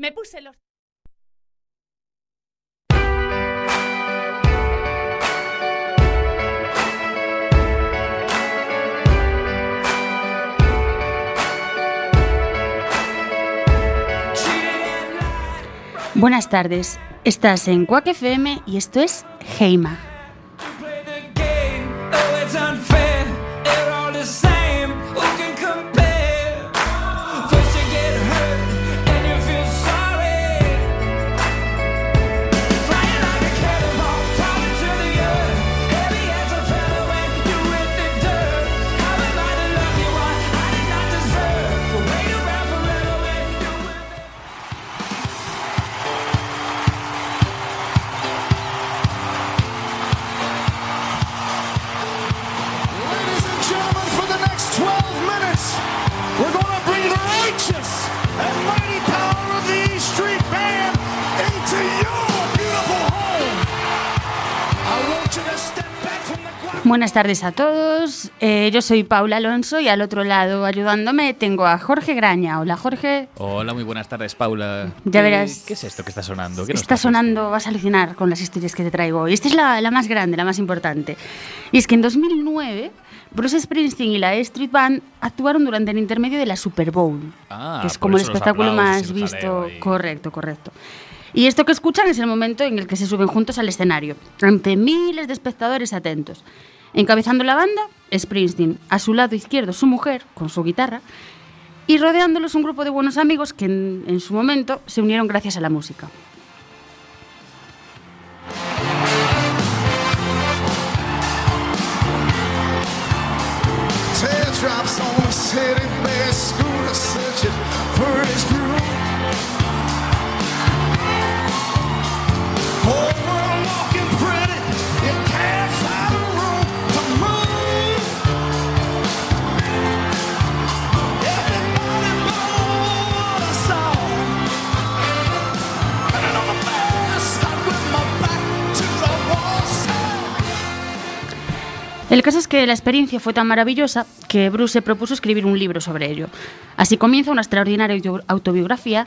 Me puse los... Buenas tardes, estás en Quack FM y esto es Heima. Buenas tardes a todos, eh, yo soy Paula Alonso y al otro lado ayudándome tengo a Jorge Graña. Hola Jorge, Hola, muy buenas tardes, Paula. Ya ¿Qué- verás. ¿Qué es esto que está sonando? ¿Qué está sonando, vas a alucinar con las historias que te traigo hoy. Esta es la, la más grande, la más importante. Y es que en 2009 Bruce Springsteen y la Street Band actuaron durante el intermedio de la Super Bowl, Ah, que es como el espectáculo más y visto. Correcto, correcto. Y esto que escuchan es el momento en el que se suben juntos al escenario, ante miles de espectadores atentos. Encabezando la banda, Springsteen, a su lado izquierdo su mujer, con su guitarra, y rodeándolos un grupo de buenos amigos que en, en su momento se unieron gracias a la música. El caso es que la experiencia fue tan maravillosa que Bruce se propuso escribir un libro sobre ello. Así comienza una extraordinaria auto- autobiografía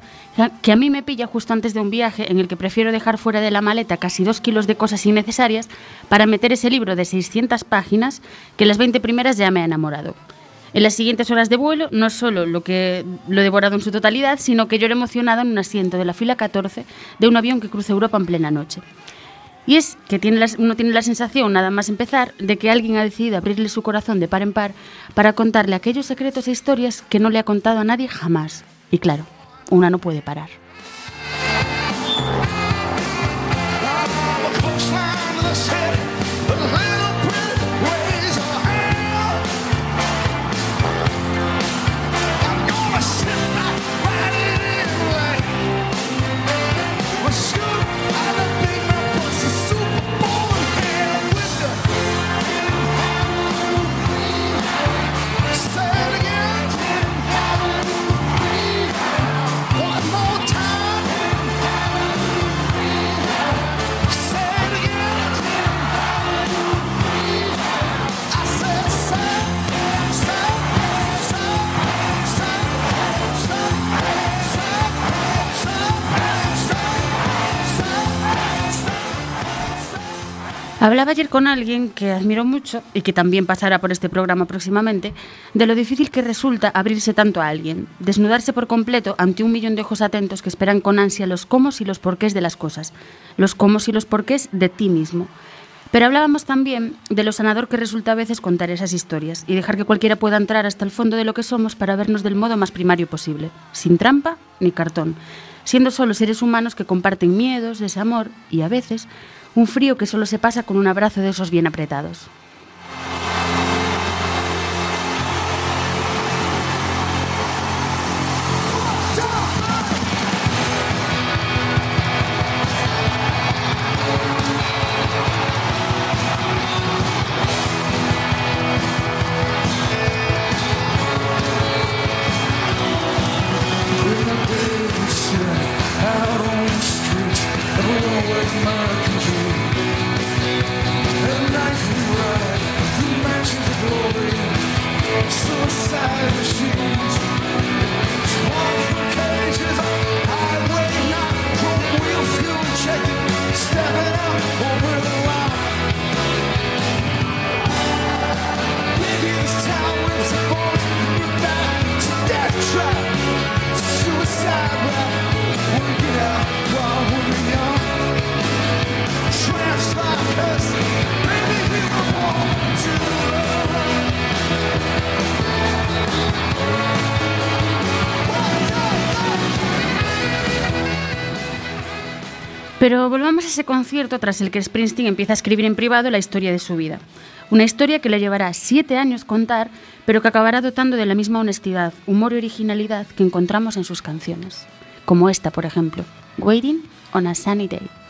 que a mí me pilla justo antes de un viaje en el que prefiero dejar fuera de la maleta casi dos kilos de cosas innecesarias para meter ese libro de 600 páginas que las 20 primeras ya me ha enamorado. En las siguientes horas de vuelo, no solo lo que lo he devorado en su totalidad, sino que lloré emocionada en un asiento de la fila 14 de un avión que cruza Europa en plena noche. Y es que tiene uno tiene la sensación, nada más empezar, de que alguien ha decidido abrirle su corazón de par en par para contarle aquellos secretos e historias que no le ha contado a nadie jamás. Y claro, una no puede parar. Hablaba ayer con alguien que admiro mucho y que también pasará por este programa próximamente, de lo difícil que resulta abrirse tanto a alguien, desnudarse por completo ante un millón de ojos atentos que esperan con ansia los cómo y los porqués de las cosas, los cómo y los porqués de ti mismo. Pero hablábamos también de lo sanador que resulta a veces contar esas historias y dejar que cualquiera pueda entrar hasta el fondo de lo que somos para vernos del modo más primario posible, sin trampa ni cartón, siendo solo seres humanos que comparten miedos, desamor y a veces un frío que solo se pasa con un abrazo de esos bien apretados. Pero volvamos a ese concierto tras el que Springsteen empieza a escribir en privado la historia de su vida. Una historia que le llevará siete años contar, pero que acabará dotando de la misma honestidad, humor y originalidad que encontramos en sus canciones. Como esta, por ejemplo, Waiting on a Sunny Day.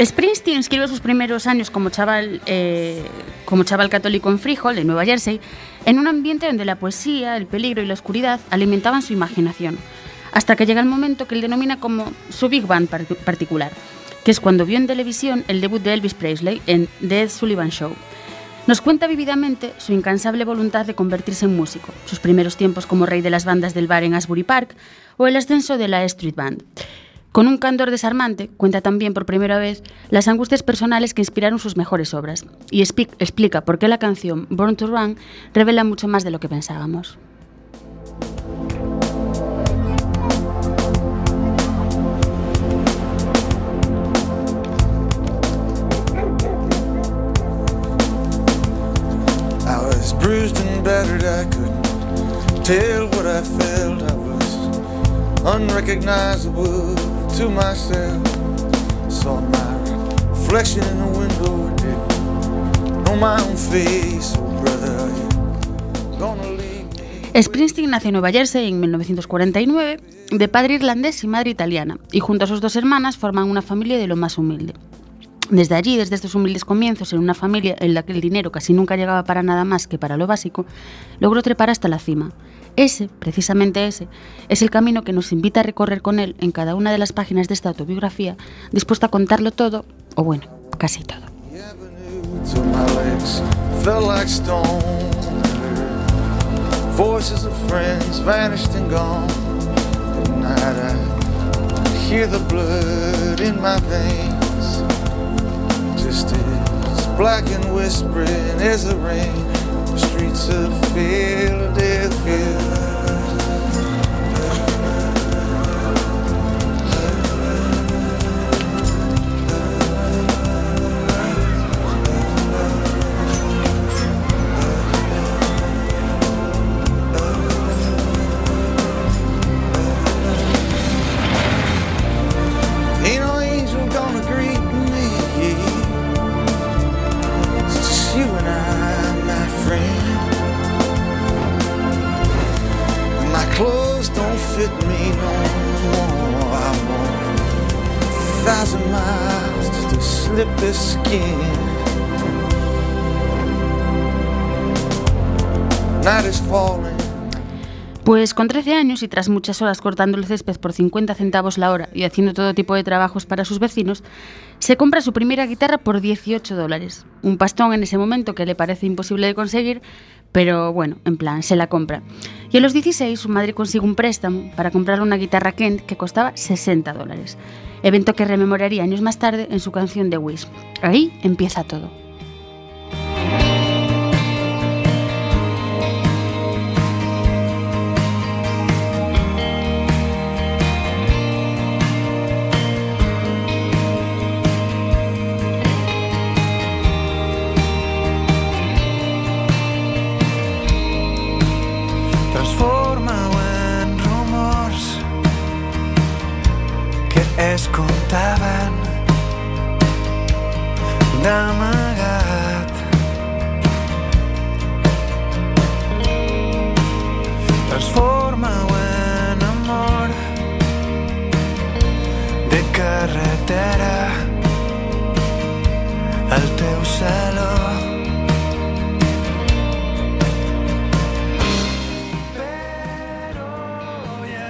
Springsteen escribió sus primeros años como chaval, eh, como chaval católico en Freehold, en Nueva Jersey, en un ambiente donde la poesía, el peligro y la oscuridad alimentaban su imaginación, hasta que llega el momento que él denomina como su Big Band par- particular, que es cuando vio en televisión el debut de Elvis Presley en The Ed Sullivan Show. Nos cuenta vividamente su incansable voluntad de convertirse en músico, sus primeros tiempos como rey de las bandas del bar en Asbury Park o el ascenso de la Street Band. Con un candor desarmante, cuenta también por primera vez las angustias personales que inspiraron sus mejores obras y expli- explica por qué la canción Born to Run revela mucho más de lo que pensábamos. I tell what I felt. Unrecognizable to myself. Saw my reflection in the window know my own face. Oh, brother? Springsteen nació en Nueva Jersey en 1949, de padre irlandés y madre italiana, y junto a sus dos hermanas forman una familia de lo más humilde. Desde allí, desde estos humildes comienzos, en una familia en la que el dinero casi nunca llegaba para nada más que para lo básico, logró trepar hasta la cima. Ese, precisamente ese, es el camino que nos invita a recorrer con él en cada una de las páginas de esta autobiografía, dispuesta a contarlo todo, o bueno, casi todo. Black and whispering as the. Streets of Philadelphia. Pues con 13 años y tras muchas horas cortando el césped por 50 centavos la hora y haciendo todo tipo de trabajos para sus vecinos, se compra su primera guitarra por 18 dólares. Un pastón en ese momento que le parece imposible de conseguir, pero bueno, en plan, se la compra. Y a los 16 su madre consigue un préstamo para comprar una guitarra Kent que costaba 60 dólares. Evento que rememoraría años más tarde en su canción The Wish. Ahí empieza todo.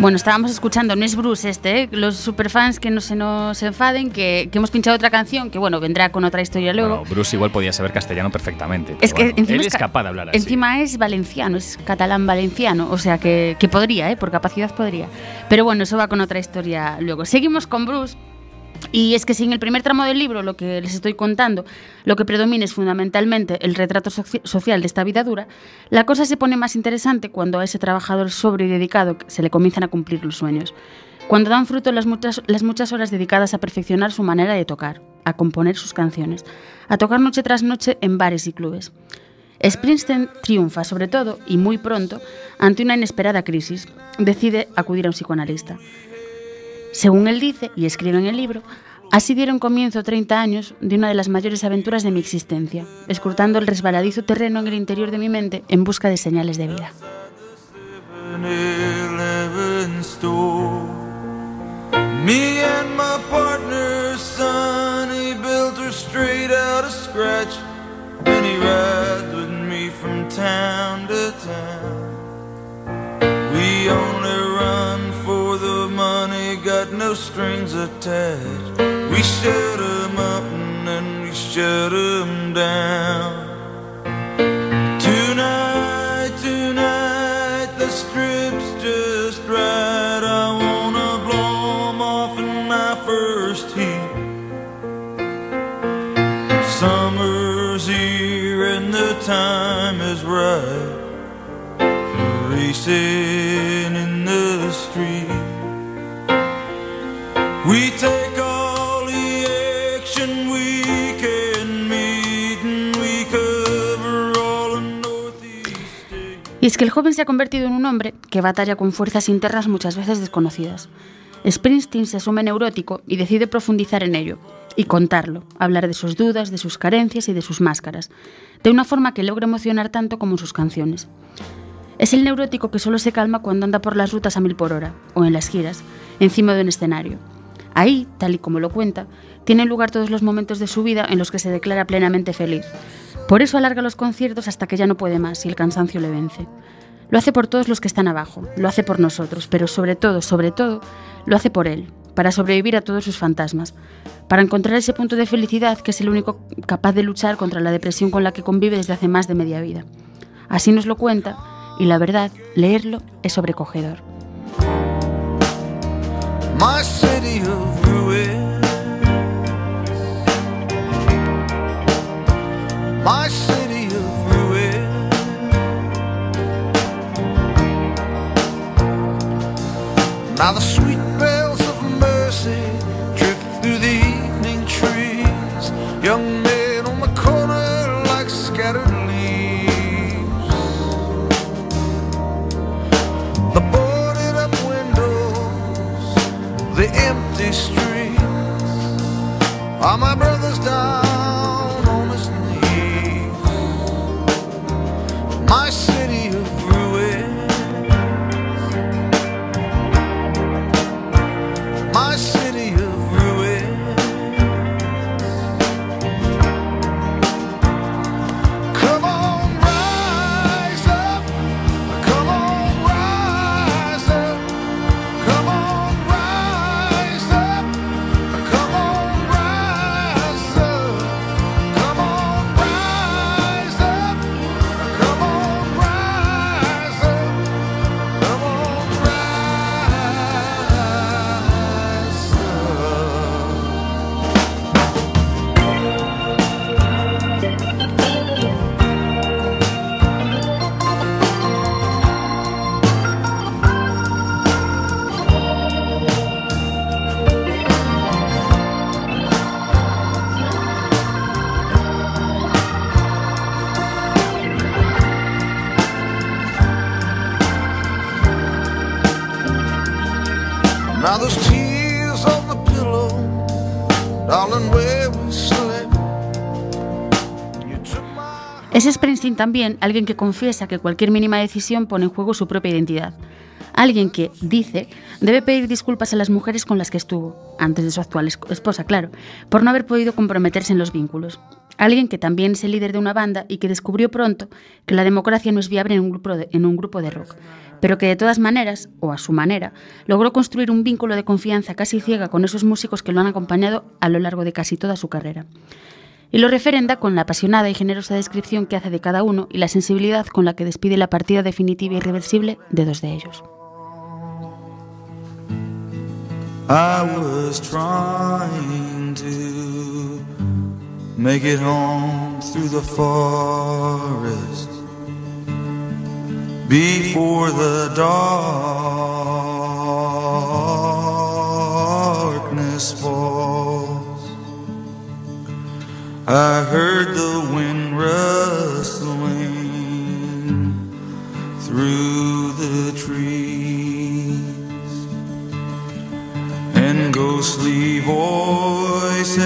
Bueno, estábamos escuchando, no es Bruce este, ¿eh? los superfans que no se nos enfaden, que, que hemos pinchado otra canción, que bueno, vendrá con otra historia luego. Bueno, Bruce igual podía saber castellano perfectamente. Es que bueno, encima él es es ca- capaz de hablar así. Encima es valenciano, es catalán valenciano, o sea que, que podría, ¿eh? por capacidad podría. Pero bueno, eso va con otra historia luego. Seguimos con Bruce. Y es que si en el primer tramo del libro, lo que les estoy contando, lo que predomina es fundamentalmente el retrato soci- social de esta vida dura, la cosa se pone más interesante cuando a ese trabajador sobrio y dedicado se le comienzan a cumplir los sueños. Cuando dan fruto las muchas, las muchas horas dedicadas a perfeccionar su manera de tocar, a componer sus canciones, a tocar noche tras noche en bares y clubes. Springsteen triunfa, sobre todo, y muy pronto, ante una inesperada crisis. Decide acudir a un psicoanalista. Según él dice, y escribe en el libro, así dieron comienzo 30 años de una de las mayores aventuras de mi existencia, escrutando el resbaladizo terreno en el interior de mi mente en busca de señales de vida. 7-Eleven store. Me and my partner, Sonny, built her straight out of scratch. And he rides with me from town to town. We only run no strings attached. We shut 'em up and then we shut 'em down. Tonight, tonight, the strip's just right. I wanna blow 'em off in my first heat. Summer's here and the time is right for es que el joven se ha convertido en un hombre que batalla con fuerzas internas muchas veces desconocidas. Springsteen se asume neurótico y decide profundizar en ello y contarlo, hablar de sus dudas, de sus carencias y de sus máscaras, de una forma que logra emocionar tanto como sus canciones. Es el neurótico que solo se calma cuando anda por las rutas a mil por hora o en las giras, encima de un escenario. Ahí, tal y como lo cuenta, tienen lugar todos los momentos de su vida en los que se declara plenamente feliz. Por eso alarga los conciertos hasta que ya no puede más y el cansancio le vence. Lo hace por todos los que están abajo, lo hace por nosotros, pero sobre todo, sobre todo, lo hace por él, para sobrevivir a todos sus fantasmas, para encontrar ese punto de felicidad que es el único capaz de luchar contra la depresión con la que convive desde hace más de media vida. Así nos lo cuenta, y la verdad, leerlo es sobrecogedor. My city of ruins. Now the también alguien que confiesa que cualquier mínima decisión pone en juego su propia identidad. Alguien que, dice, debe pedir disculpas a las mujeres con las que estuvo, antes de su actual es- esposa, claro, por no haber podido comprometerse en los vínculos. Alguien que también es el líder de una banda y que descubrió pronto que la democracia no es viable en un grupo de, en un grupo de rock, pero que de todas maneras, o a su manera, logró construir un vínculo de confianza casi ciega con esos músicos que lo han acompañado a lo largo de casi toda su carrera y lo referenda con la apasionada y generosa descripción que hace de cada uno y la sensibilidad con la que despide la partida definitiva e irreversible de dos de ellos. I was trying to make it home through the forest before the darkness falls. I heard the wind rustling through the trees and ghostly voices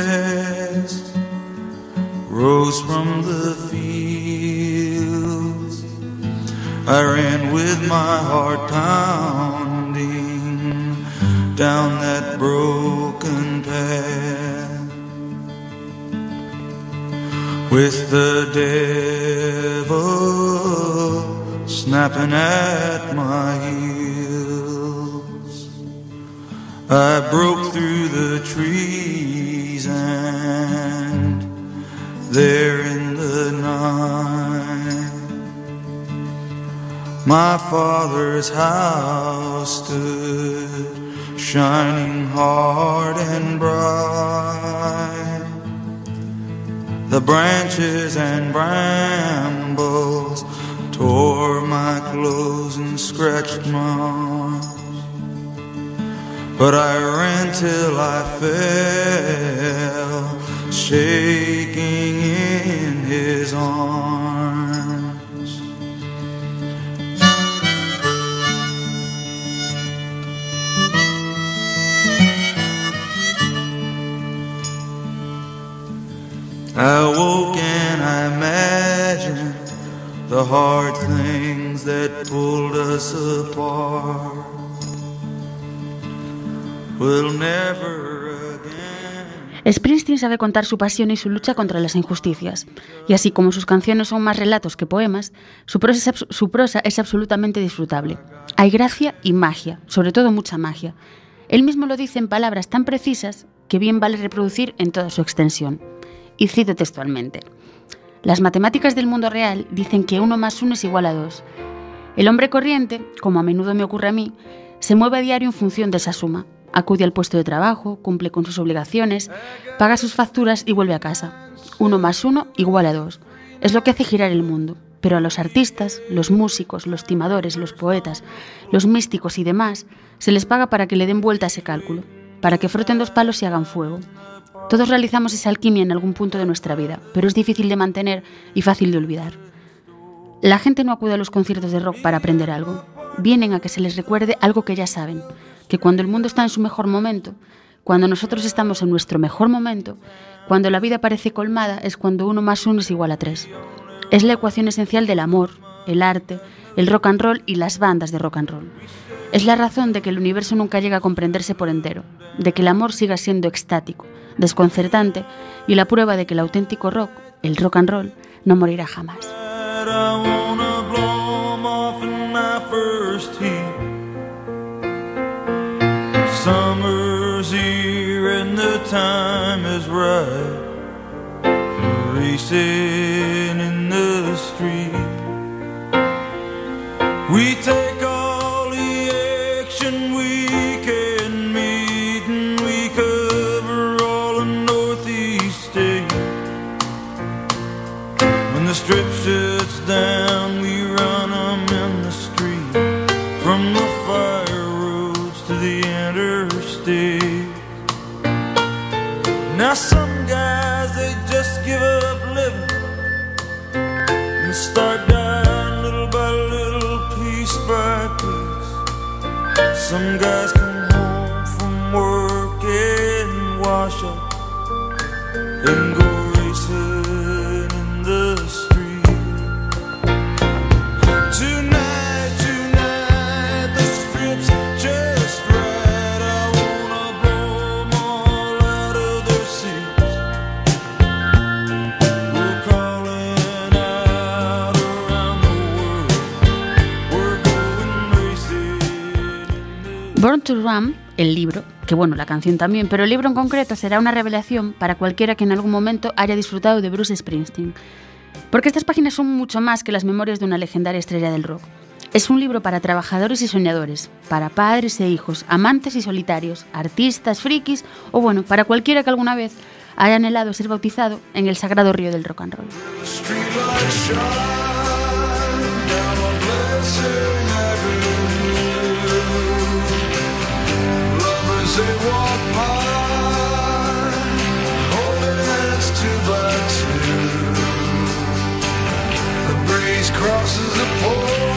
rose from the fields. I ran with my heart pounding down that broken path with the devil snapping at my heels. I broke through the trees and there in the night my father's house stood shining hard and bright the branches and brambles tore my clothes and scratched my arms. But I ran till I fell, shaking in his arms. I woke and I imagined the hard things pulled apart Springsteen sabe contar su pasión y su lucha contra las injusticias, y así como sus canciones son más relatos que poemas, su prosa su prosa es absolutamente disfrutable. Hay gracia y magia, sobre todo mucha magia. Él mismo lo dice en palabras tan precisas que bien vale reproducir en toda su extensión. Y cito textualmente. Las matemáticas del mundo real dicen que uno más uno es igual a dos. El hombre corriente, como a menudo me ocurre a mí, se mueve a diario en función de esa suma. Acude al puesto de trabajo, cumple con sus obligaciones, paga sus facturas y vuelve a casa. Uno más uno igual a dos. Es lo que hace girar el mundo. Pero a los artistas, los músicos, los timadores, los poetas, los místicos y demás, se les paga para que le den vuelta a ese cálculo, para que froten dos palos y hagan fuego. Todos realizamos esa alquimia en algún punto de nuestra vida, pero es difícil de mantener y fácil de olvidar. La gente no acude a los conciertos de rock para aprender algo. Vienen a que se les recuerde algo que ya saben, que cuando el mundo está en su mejor momento, cuando nosotros estamos en nuestro mejor momento, cuando la vida parece colmada, es cuando uno más uno es igual a tres. Es la ecuación esencial del amor, el arte, el rock and roll y las bandas de rock and roll. Es la razón de que el universo nunca llega a comprenderse por entero, de que el amor siga siendo extático, desconcertante y la prueba de que el auténtico rock, el rock and roll, no morirá jamás. 'em. We take all the action we Some guys to Run, el libro, que bueno, la canción también, pero el libro en concreto será una revelación para cualquiera que en algún momento haya disfrutado de Bruce Springsteen. Porque estas páginas son mucho más que las memorias de una legendaria estrella del rock. Es un libro para trabajadores y soñadores, para padres e hijos, amantes y solitarios, artistas, frikis o bueno, para cualquiera que alguna vez haya anhelado ser bautizado en el sagrado río del rock and roll. Crosses the porch,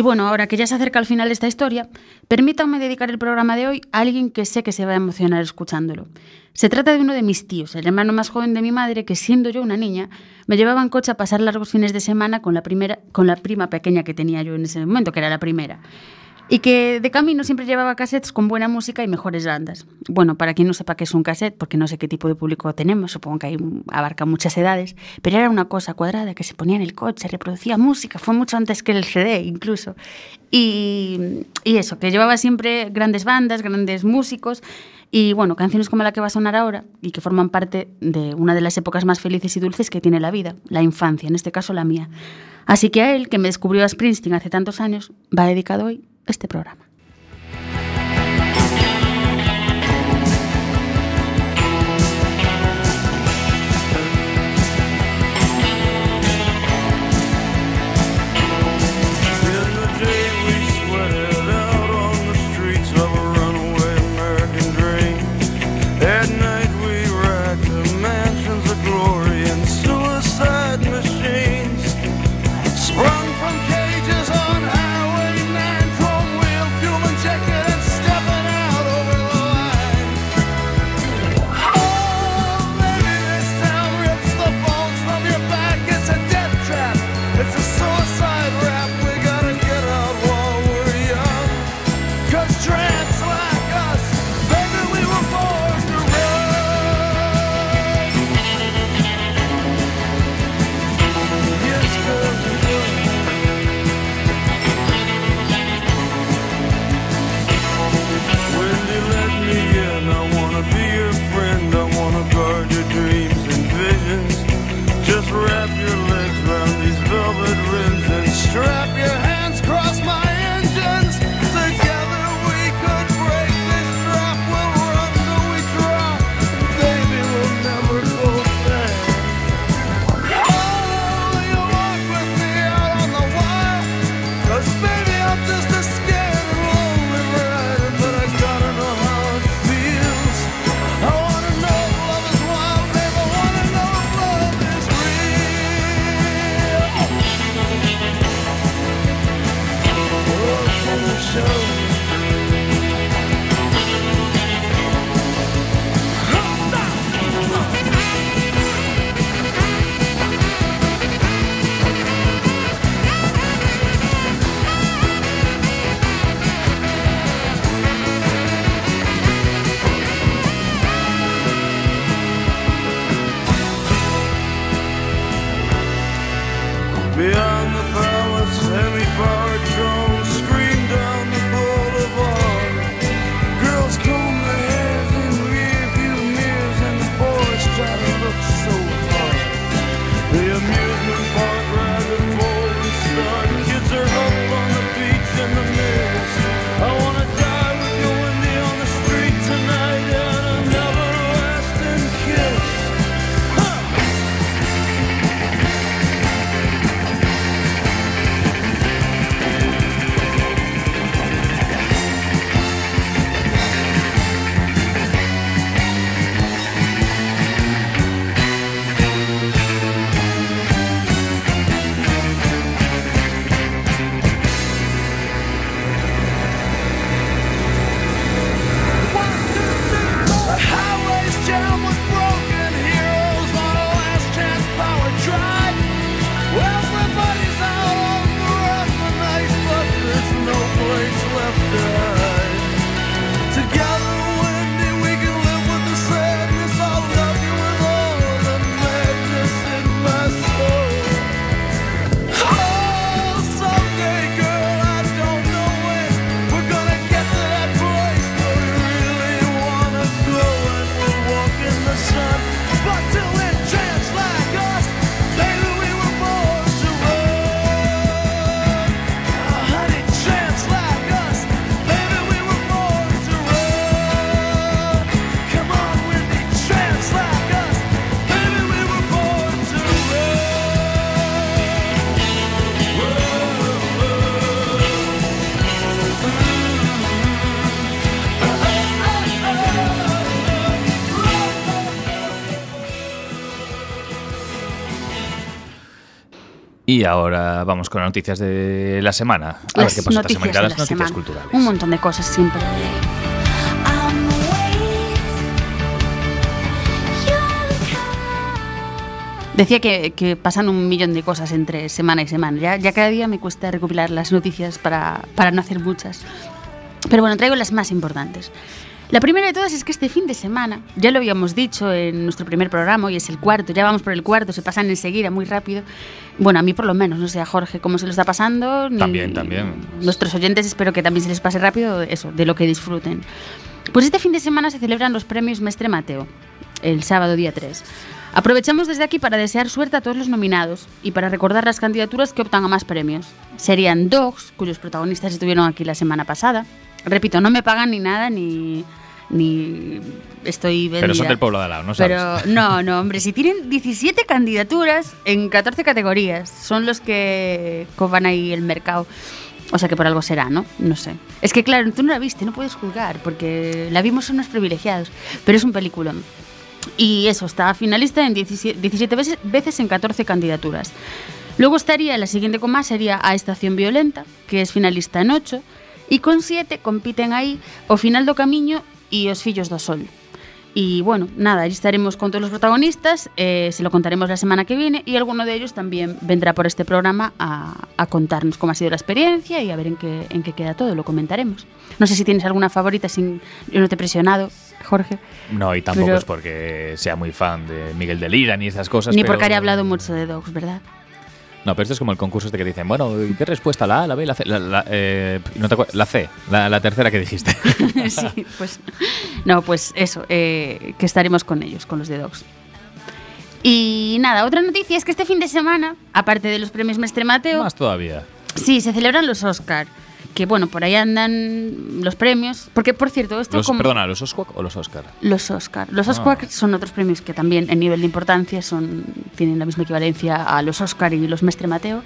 Y bueno, ahora que ya se acerca al final de esta historia, permítanme dedicar el programa de hoy a alguien que sé que se va a emocionar escuchándolo. Se trata de uno de mis tíos, el hermano más joven de mi madre, que siendo yo una niña, me llevaba en coche a pasar largos fines de semana con la, primera, con la prima pequeña que tenía yo en ese momento, que era la primera. Y que de camino siempre llevaba cassettes con buena música y mejores bandas. Bueno, para quien no sepa qué es un cassette, porque no sé qué tipo de público tenemos, supongo que abarca muchas edades, pero era una cosa cuadrada que se ponía en el coche, reproducía música, fue mucho antes que el CD incluso. Y, y eso, que llevaba siempre grandes bandas, grandes músicos y bueno, canciones como la que va a sonar ahora y que forman parte de una de las épocas más felices y dulces que tiene la vida, la infancia, en este caso la mía. Así que a él, que me descubrió a Springsteen hace tantos años, va dedicado hoy este programa. Yeah. Y ahora vamos con las noticias de la semana. A ver Las qué pasa esta noticias semana. de Las la noticias semana. culturales. Un montón de cosas siempre. Decía que, que pasan un millón de cosas entre semana y semana. Ya, ya cada día me cuesta recopilar las noticias para, para no hacer muchas. Pero bueno, traigo las más importantes. La primera de todas es que este fin de semana, ya lo habíamos dicho en nuestro primer programa, hoy es el cuarto, ya vamos por el cuarto, se pasan enseguida muy rápido. Bueno, a mí por lo menos, no sé a Jorge cómo se lo está pasando. También, también. Nuestros oyentes espero que también se les pase rápido eso, de lo que disfruten. Pues este fin de semana se celebran los premios Mestre Mateo, el sábado día 3. Aprovechamos desde aquí para desear suerte a todos los nominados y para recordar las candidaturas que optan a más premios. Serían Dogs, cuyos protagonistas estuvieron aquí la semana pasada. Repito, no me pagan ni nada ni, ni estoy vendida. Pero son del pueblo de al lado, ¿no sabes? Pero no, no, hombre, si tienen 17 candidaturas en 14 categorías, son los que coban ahí el mercado. O sea que por algo será, ¿no? No sé. Es que claro, tú no la viste, no puedes juzgar, porque la vimos unos privilegiados, pero es un peliculón. Y eso, está finalista en 17, 17 veces, veces en 14 candidaturas. Luego estaría, la siguiente con más sería A Estación Violenta, que es finalista en 8, y con 7 compiten ahí O Final do Camiño y Os Fillos do Sol. Y bueno, nada, ahí estaremos con todos los protagonistas, eh, se lo contaremos la semana que viene y alguno de ellos también vendrá por este programa a, a contarnos cómo ha sido la experiencia y a ver en qué, en qué queda todo, lo comentaremos. No sé si tienes alguna favorita, sin, yo no te he presionado, Jorge, No, y tampoco Pero- es porque sea muy fan de Miguel de Lira ni esas cosas. ni pero- porque haya hablado mucho de Dogs, ¿verdad? No, pero esto es como el concurso este que dicen, bueno, ¿y ¿qué respuesta? ¿La A, la B, la C? La, la, eh, no te la C, la, la tercera que dijiste. sí, pues. No, pues eso, eh, que estaremos con ellos, con los de Dogs. Y nada, otra noticia es que este fin de semana, aparte de los premios Mestre Mateo, Más todavía. sí, se celebran los Oscar. Que bueno, por ahí andan los premios. Porque, por cierto, esto Los, como. Perdona, ¿los Oscar o los Oscar? Los Oscar. Los Ah. Son otros premios que también en nivel de importancia son, tienen la misma equivalencia a los Oscar y los Mestre Mateo.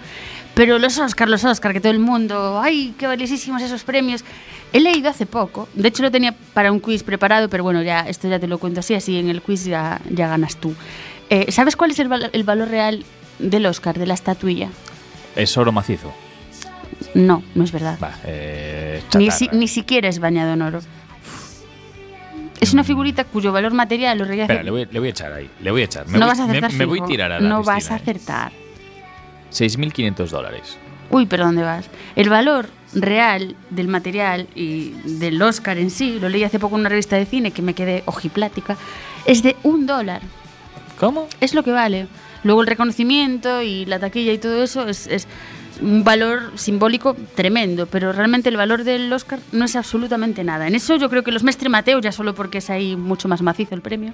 Pero los Oscar, los Oscar, que todo el mundo, ¡ay, qué valiosísimos esos premios! He leído hace poco, de hecho lo tenía para un quiz preparado, pero bueno, ya esto ya te lo cuento así, así en el quiz ya, ya ganas tú. Eh, ¿Sabes cuál es el, val- el valor real del Oscar, de la estatuilla? Es oro macizo. No, no es verdad. Va, eh, Ni, si- ni siquiera es bañado en oro. Es una figurita cuyo valor material lo realiza Espera, le voy, le voy a echar ahí. Le voy a echar. Me no voy, vas a acertar me, me voy a tirar a la No vas a ¿eh? acertar. 6.500 dólares. Uy, pero ¿dónde vas? El valor real del material y del Oscar en sí, lo leí hace poco en una revista de cine que me quedé ojiplática, es de un dólar. ¿Cómo? Es lo que vale. Luego el reconocimiento y la taquilla y todo eso es, es un valor simbólico tremendo, pero realmente el valor del Oscar no es absolutamente nada. En eso yo creo que los Mestre Mateo, ya solo porque es ahí mucho más macizo el premio,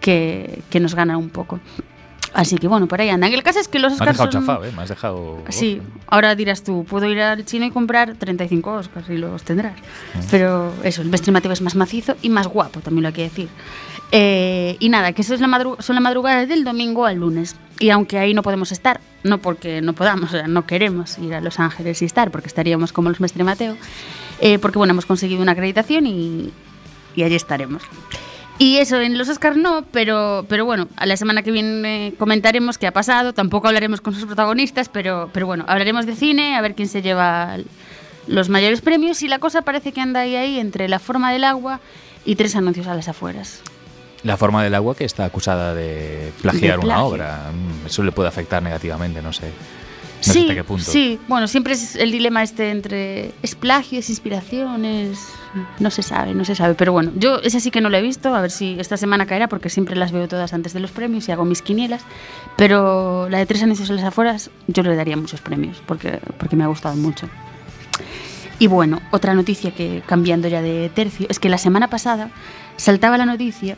que, que nos gana un poco. Así que bueno, por ahí andan. El caso es que los Me has Oscars dejado son... chafado, ¿eh? Me has dejado... Sí, ahora dirás tú, puedo ir al chino y comprar 35 Oscars y los tendrás. Pero eso, el Mestre Mateo es más macizo y más guapo, también lo hay que decir. Eh, y nada, que eso es la madru- son la madrugada del domingo al lunes. Y aunque ahí no podemos estar, no porque no podamos, o sea, no queremos ir a Los Ángeles y estar, porque estaríamos como los Mestre Mateo, eh, porque bueno, hemos conseguido una acreditación y, y allí estaremos. Y eso, en los Oscars no, pero, pero bueno, a la semana que viene comentaremos qué ha pasado. Tampoco hablaremos con sus protagonistas, pero, pero bueno, hablaremos de cine, a ver quién se lleva los mayores premios. Y la cosa parece que anda ahí, ahí entre la forma del agua y tres anuncios a las afueras. La forma del agua que está acusada de plagiar De una obra. Mm, Eso le puede afectar negativamente, no sé. No sé sí, hasta qué punto. sí, bueno, siempre es el dilema este entre es plagio, es inspiración, es... No se sabe, no se sabe, pero bueno, yo esa sí que no la he visto, a ver si esta semana caerá, porque siempre las veo todas antes de los premios y hago mis quinielas, pero la de Tres anuncios a las afueras yo le daría muchos premios, porque, porque me ha gustado mucho. Y bueno, otra noticia que cambiando ya de tercio, es que la semana pasada saltaba la noticia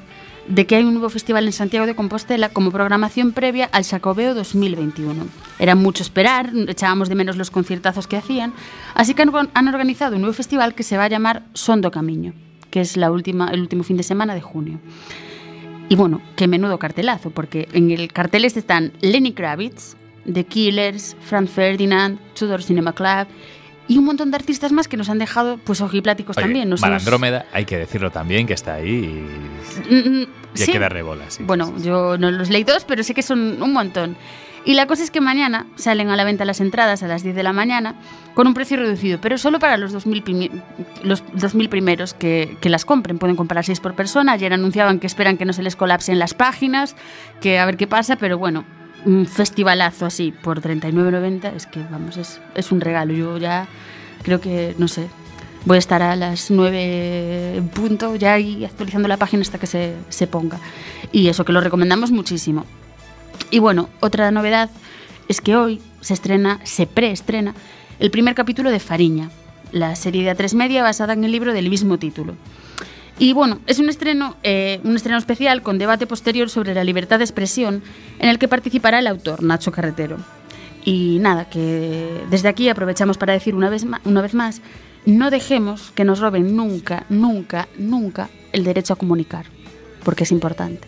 de que hay un nuevo festival en Santiago de Compostela como programación previa al Sacobeo 2021. Era mucho esperar, echábamos de menos los conciertazos que hacían, así que han, organizado un nuevo festival que se va a llamar Sondo Camiño, que es la última, el último fin de semana de junio. Y bueno, qué menudo cartelazo, porque en el cartel este están Lenny Kravitz, The Killers, Franz Ferdinand, Tudor Cinema Club y un montón de artistas más que nos han dejado pues ojipláticos Oye, también. Nos hemos- Malandrómeda, hay que decirlo también, que está ahí y, Mm, mm, y hay sí. que darle bola. sí, Bueno, sí, yo no los leí todos, pero sé que son un montón. Y la cosa es que mañana salen a la venta las entradas a las 10 de la mañana con un precio reducido, pero solo para los 2.000, pimi- los 2000 primeros que, que las compren. Pueden comprar 6 por persona. Ayer anunciaban que esperan que no se les colapsen las páginas, que a ver qué pasa, pero bueno, un festivalazo así por 39,90 es que, vamos, es, es un regalo. Yo ya creo que, no sé, voy a estar a las 9 en punto ya ahí actualizando la página hasta que se, se ponga. Y eso que lo recomendamos muchísimo. Y bueno, otra novedad es que hoy se estrena, se preestrena, el primer capítulo de Fariña, la serie de A3 Media basada en el libro del mismo título. Y bueno, es un estreno, eh, un estreno especial con debate posterior sobre la libertad de expresión en el que participará el autor, Nacho Carretero. Y nada, que desde aquí aprovechamos para decir una vez, ma- una vez más, no dejemos que nos roben nunca, nunca, nunca el derecho a comunicar, porque es importante.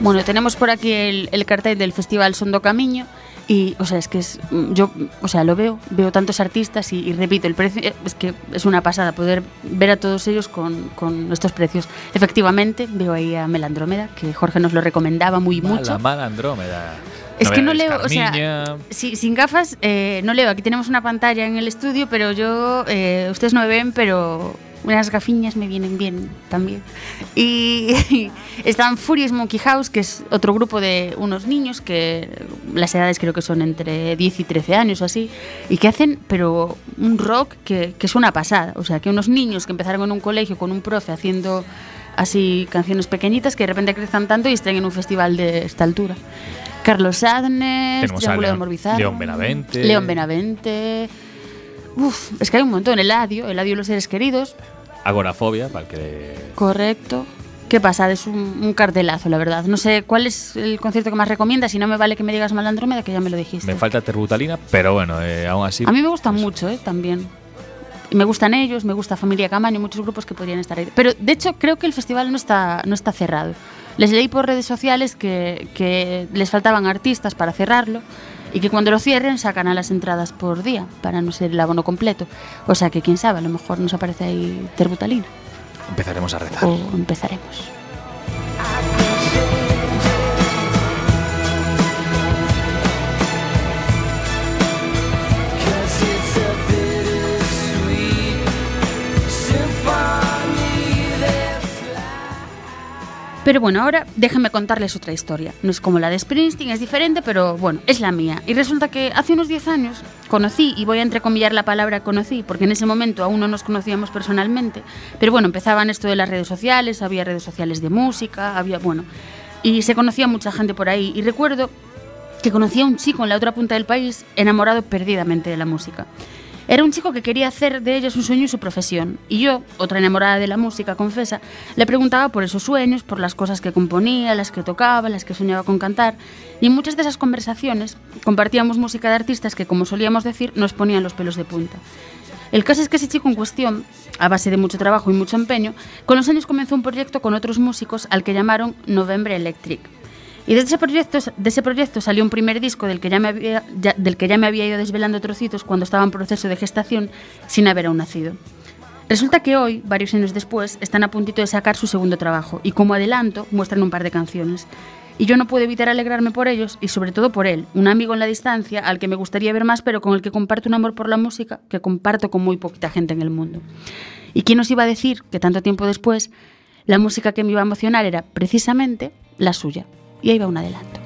Bueno, tenemos por aquí el, el cartel del Festival Sondo Camiño y, o sea, es que es, mm, yo, o sea, lo veo, veo tantos artistas y, y repito, el precio eh, es que es una pasada poder ver a todos ellos con, con estos precios. Efectivamente, veo ahí a Melandrómeda, que Jorge nos lo recomendaba muy mucho. Mala, mala Andrómeda. Es que no leo, o sea, sí, sin gafas eh, no leo. Aquí tenemos una pantalla en el estudio, pero yo, eh, ustedes no me ven, pero unas gafiñas me vienen bien también. Y están Furious Monkey House, que es otro grupo de unos niños que las edades creo que son entre 10 y 13 años o así, y que hacen, pero un rock que, que es una pasada. O sea, que unos niños que empezaron en un colegio con un profe haciendo así canciones pequeñitas que de repente crezcan tanto y estén en un festival de esta altura. Carlos Adnes, de Benavente. León Benavente. Uf, es que hay un montón. Eladio, Eladio y los seres queridos. Agorafobia, para el que. Correcto. ¿Qué pasa? Es un, un cartelazo, la verdad. No sé cuál es el concierto que más recomiendas. Si no me vale que me digas Malandrómeda, que ya me lo dijiste. Me falta terbutalina, pero bueno, eh, aún así. A mí me gustan pues, mucho, ¿eh? También. Y Me gustan ellos, me gusta Familia Camaño, muchos grupos que podrían estar ahí. Pero de hecho creo que el festival no está, no está cerrado. Les leí por redes sociales que, que les faltaban artistas para cerrarlo y que cuando lo cierren sacan a las entradas por día para no ser el abono completo. O sea que quién sabe, a lo mejor nos aparece ahí terbutalina Empezaremos a rezar. o empezaremos. Pero bueno, ahora déjenme contarles otra historia. No es como la de Springsteen, es diferente, pero bueno, es la mía. Y resulta que hace unos 10 años conocí, y voy a entrecomillar la palabra conocí, porque en ese momento aún no nos conocíamos personalmente, pero bueno, empezaban esto de las redes sociales, había redes sociales de música, había, bueno, y se conocía mucha gente por ahí. Y recuerdo que conocí a un chico en la otra punta del país enamorado perdidamente de la música. Era un chico que quería hacer de ellos un sueño y su profesión. Y yo, otra enamorada de la música, confesa, le preguntaba por esos sueños, por las cosas que componía, las que tocaba, las que soñaba con cantar. Y en muchas de esas conversaciones compartíamos música de artistas que, como solíamos decir, nos ponían los pelos de punta. El caso es que ese chico en cuestión, a base de mucho trabajo y mucho empeño, con los años comenzó un proyecto con otros músicos al que llamaron November Electric. Y de ese proyecto, salió un primer disco del que, ya me había, del que ya me había ido desvelando trocitos cuando estaba en proceso de gestación sin haber aún nacido. Resulta que hoy, varios años después, están a puntito de sacar su segundo trabajo y como adelanto muestran un par de canciones. Y yo no puedo evitar alegrarme por ellos y sobre todo por él, un amigo en la distancia al que me gustaría ver más pero con el que comparto un amor por la música que comparto con muy poquita gente en el mundo. ¿Y quién nos iba a decir que tanto tiempo después la música que me iba a emocionar era precisamente la suya? Y ahí va un adelanto.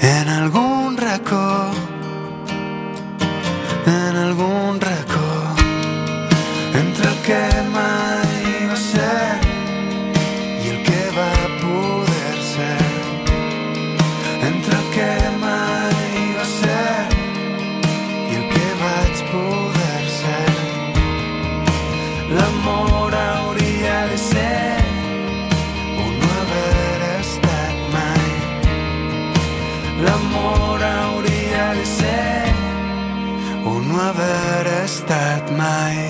En algun racó en algun racó entre el mind.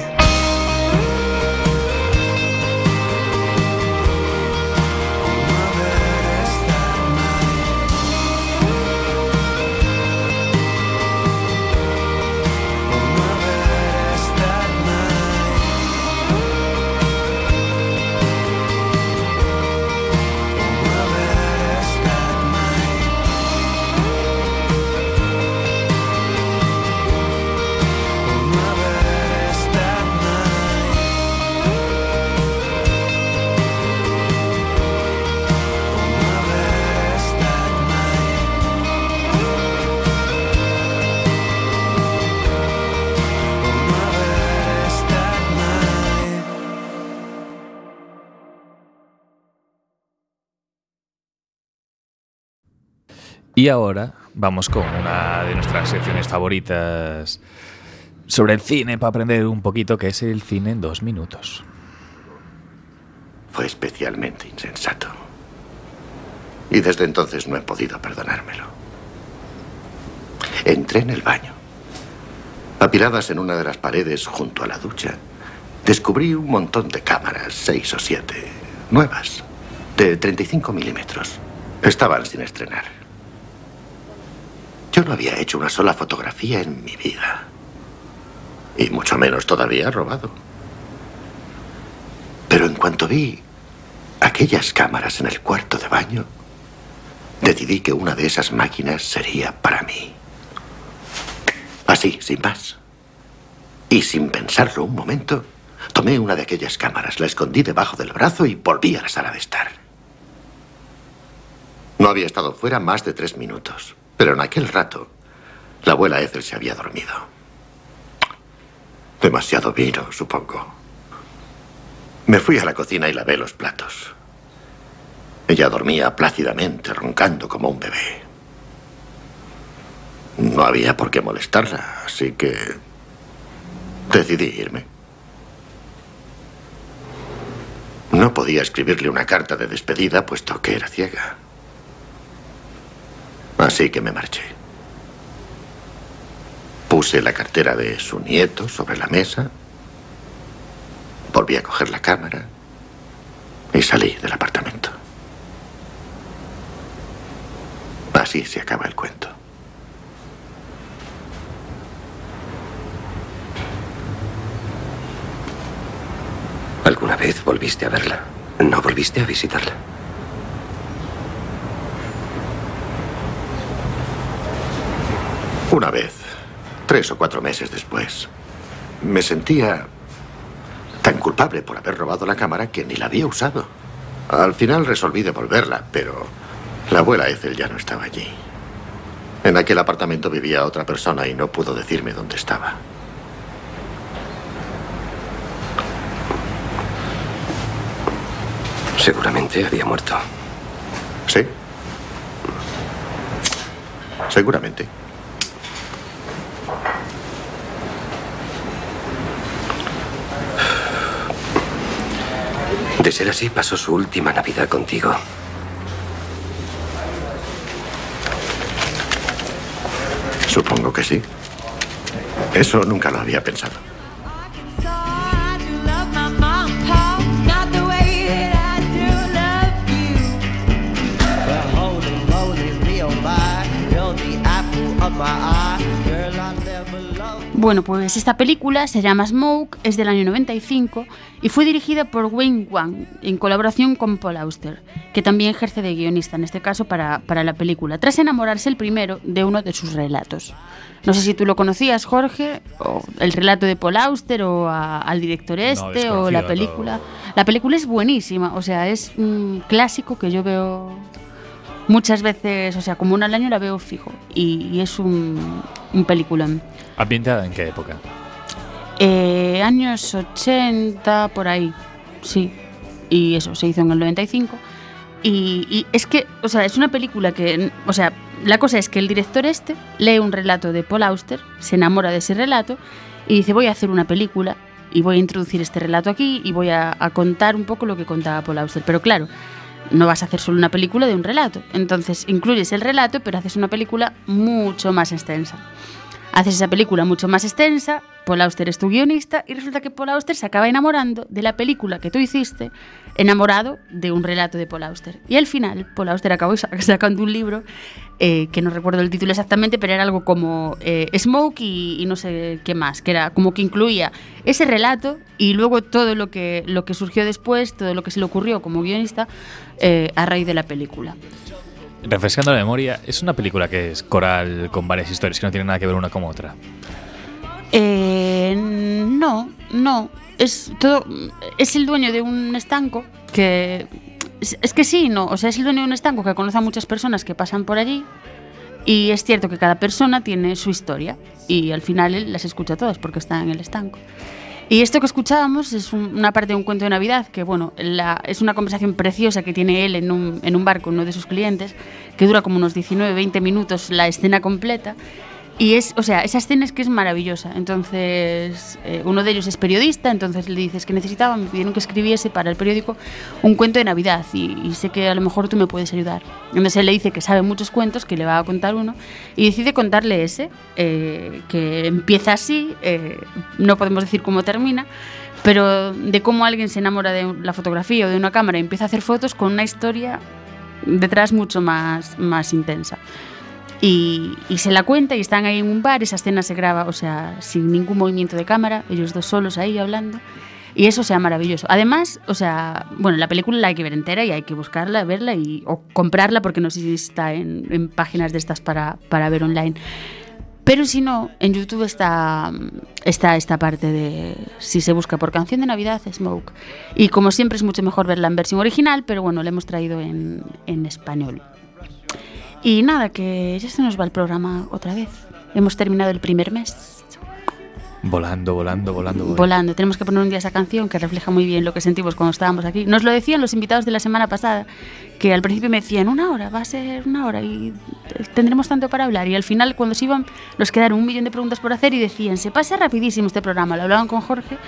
Y ahora vamos con una de nuestras secciones favoritas sobre el cine para aprender un poquito, que es el cine en dos minutos. Fue especialmente insensato. Y desde entonces no he podido perdonármelo. Entré en el baño. Apiladas en una de las paredes junto a la ducha, descubrí un montón de cámaras, seis o siete, nuevas, de 35 milímetros. Estaban sin estrenar. Yo no había hecho una sola fotografía en mi vida. Y mucho menos todavía robado. Pero en cuanto vi aquellas cámaras en el cuarto de baño, decidí que una de esas máquinas sería para mí. Así, sin más. Y sin pensarlo un momento, tomé una de aquellas cámaras, la escondí debajo del brazo y volví a la sala de estar. No había estado fuera más de tres minutos, pero en aquel rato la abuela Ethel se había dormido. Demasiado vino, supongo. Me fui a la cocina y lavé los platos. Ella dormía plácidamente, roncando como un bebé. No había por qué molestarla, así que decidí irme. No podía escribirle una carta de despedida puesto que era ciega. Así que me marché. Puse la cartera de su nieto sobre la mesa, volví a coger la cámara y salí del apartamento. Así se acaba el cuento. ¿Alguna vez volviste a verla? ¿No volviste a visitarla? Una vez, tres o cuatro meses después, me sentía tan culpable por haber robado la cámara que ni la había usado. Al final resolví devolverla, pero la abuela Ethel ya no estaba allí. En aquel apartamento vivía otra persona y no pudo decirme dónde estaba. Seguramente había muerto. ¿Sí? Seguramente. De ser así, pasó su última Navidad contigo. Supongo que sí. Eso nunca lo había pensado. My Bueno, pues esta película se llama Smoke, es del año 95 y fue dirigida por Wayne Wang en colaboración con Paul Auster, que también ejerce de guionista, en este caso para, para la película, tras enamorarse el primero de uno de sus relatos. No sé si tú lo conocías, Jorge, o el relato de Paul Auster, o a- al director este, o la todo. película. La película es buenísima, o sea, es un clásico que yo veo muchas veces, o sea, como una al año la veo fijo, y, y es un, un peliculón. ¿Ambientada en qué época? Eh, años 80, por ahí, sí. Y eso, se hizo en el 95. Y, y es que, o sea, es una película que, o sea, la cosa es que el director este lee un relato de Paul Auster, se enamora de ese relato y dice, voy a hacer una película y voy a introducir este relato aquí y voy a, a contar un poco lo que contaba Paul Auster. Pero claro, no vas a hacer solo una película de un relato. Entonces, incluyes el relato, pero haces una película mucho más extensa. Haces esa película mucho más extensa, Paul Auster es tu guionista y resulta que Paul Auster se acaba enamorando de la película que tú hiciste, enamorado de un relato de Paul Auster. Y al final, Paul Auster acabó sa- sacando un libro eh, que no recuerdo el título exactamente, pero era algo como eh, Smoke y, y no sé qué más, que era como que incluía ese relato y luego todo lo que, lo que surgió después, todo lo que se le ocurrió como guionista eh, a raíz de la película. Refrescando la memoria, es una película que es coral con varias historias que no tienen nada que ver una con otra. Eh, no, no. Es todo. Es el dueño de un estanco que. Es, es que sí, no. O sea, es el dueño de un estanco que conoce a muchas personas que pasan por allí. Y es cierto que cada persona tiene su historia. Y al final él las escucha todas porque está en el estanco. Y esto que escuchábamos es un- una parte de un cuento de Navidad que, bueno, es una conversación preciosa que tiene él en un, en un bar con uno de sus clientes, que dura como unos 19-20 minutos la escena completa. Y es, o sea, esa escena es que es maravillosa. Entonces, eh, uno de ellos es periodista, entonces le dices que necesitaba, me pidieron que escribiese para el periódico un cuento de Navidad y, y sé que a lo mejor tú me puedes ayudar. Entonces él le dice que sabe muchos cuentos, que le va a contar uno, y decide contarle ese, eh, que empieza así, eh, no podemos decir cómo termina, pero de cómo alguien se enamora de la fotografía o de una cámara y empieza a hacer fotos con una historia detrás mucho más, más intensa. Y, y se la cuenta y están ahí en un bar, esa escena se graba, o sea, sin ningún movimiento de cámara, ellos dos solos ahí hablando. Y eso sea maravilloso. Además, o sea, bueno, la película la hay que ver entera y hay que buscarla, verla y, o comprarla porque no sé si está en, en páginas de estas para, para ver online. Pero si no, en YouTube está, está esta parte de, si se busca por canción de Navidad, Smoke. Y como siempre es mucho mejor verla en versión original, pero bueno, la hemos traído en, en español. Y nada, que ya se nos va el programa otra vez. Hemos terminado el primer mes. Volando, volando, volando, volando. Volando. Tenemos que poner un día esa canción que refleja muy bien lo que sentimos cuando estábamos aquí. Nos lo decían los invitados de la semana pasada, que al principio me decían una hora, va a ser una hora y tendremos tanto para hablar. Y al final, cuando se iban, nos quedaron un millón de preguntas por hacer y decían, se pasa rapidísimo este programa. Lo hablaban con Jorge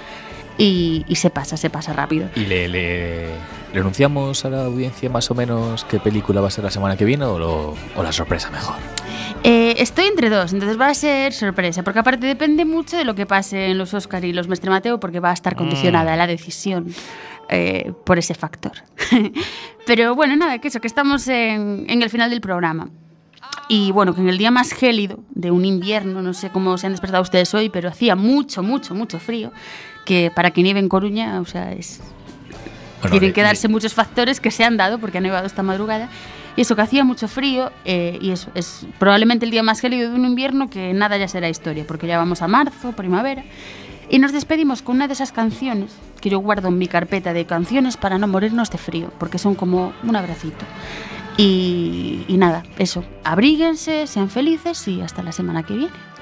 y, y se pasa, se pasa rápido. ¿Y le, le, le anunciamos a la audiencia más o menos qué película va a ser la semana que viene o, lo- o la sorpresa mejor? Eh, estoy entre dos, entonces va a ser sorpresa, porque aparte depende mucho de lo que pase en los Oscar y los Mestre Mateo, porque va a estar condicionada la decisión eh, por ese factor. Pero bueno, nada, que eso, que estamos en, en el final del programa. Y bueno, que en el día más gélido de un invierno, no sé cómo se han despertado ustedes hoy, pero hacía mucho, mucho, mucho frío, que para que nieve en Coruña, o sea, es, Bueno, tienen que darse muchos factores que se han dado porque ha nevado esta madrugada. Y eso, que hacía mucho frío eh, y eso, es probablemente el día más gélido de un invierno que nada ya será historia, porque ya vamos a marzo, primavera. Y nos despedimos con una de esas canciones que yo guardo en mi carpeta de canciones para no morirnos de frío, porque son como un abracito. Y, y nada, eso, abríguense, sean felices y hasta la semana que viene.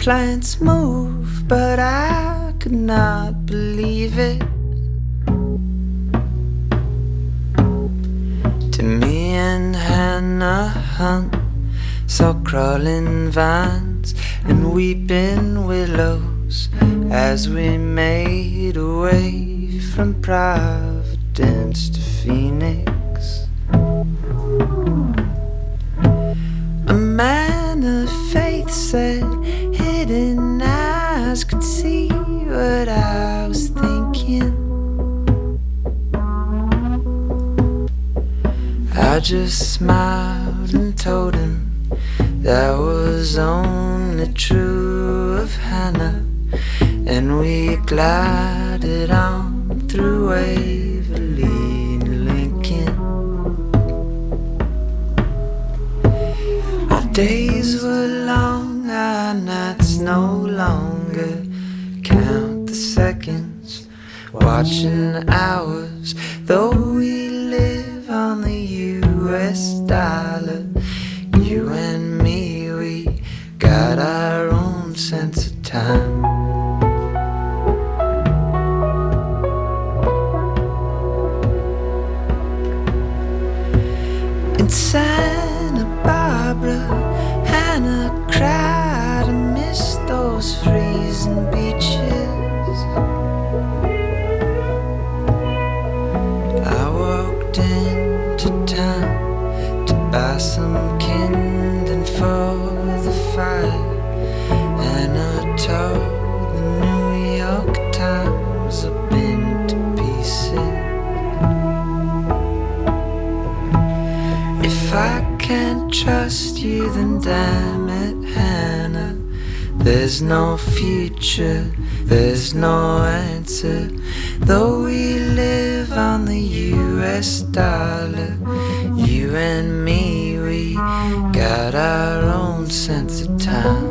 Plants move, but I could not believe it. To me and Hannah Hunt saw crawling vines and weeping willows as we made our way from Providence to Phoenix. A man of faith said hidden eyes could see what I was thinking. I just smiled and told him that was only true of Hannah, and we glided on through Waverly and Lincoln. Our days were long, our nights no longer. Count the seconds, watching the hours. Though we live on the US dollar, some kindling for the fire, and I told the New York Times I've pieces. If I can't trust you, then damn it, Hannah. There's no future, there's no answer. Though we live on the US dollar, you and me, got our own sense of time.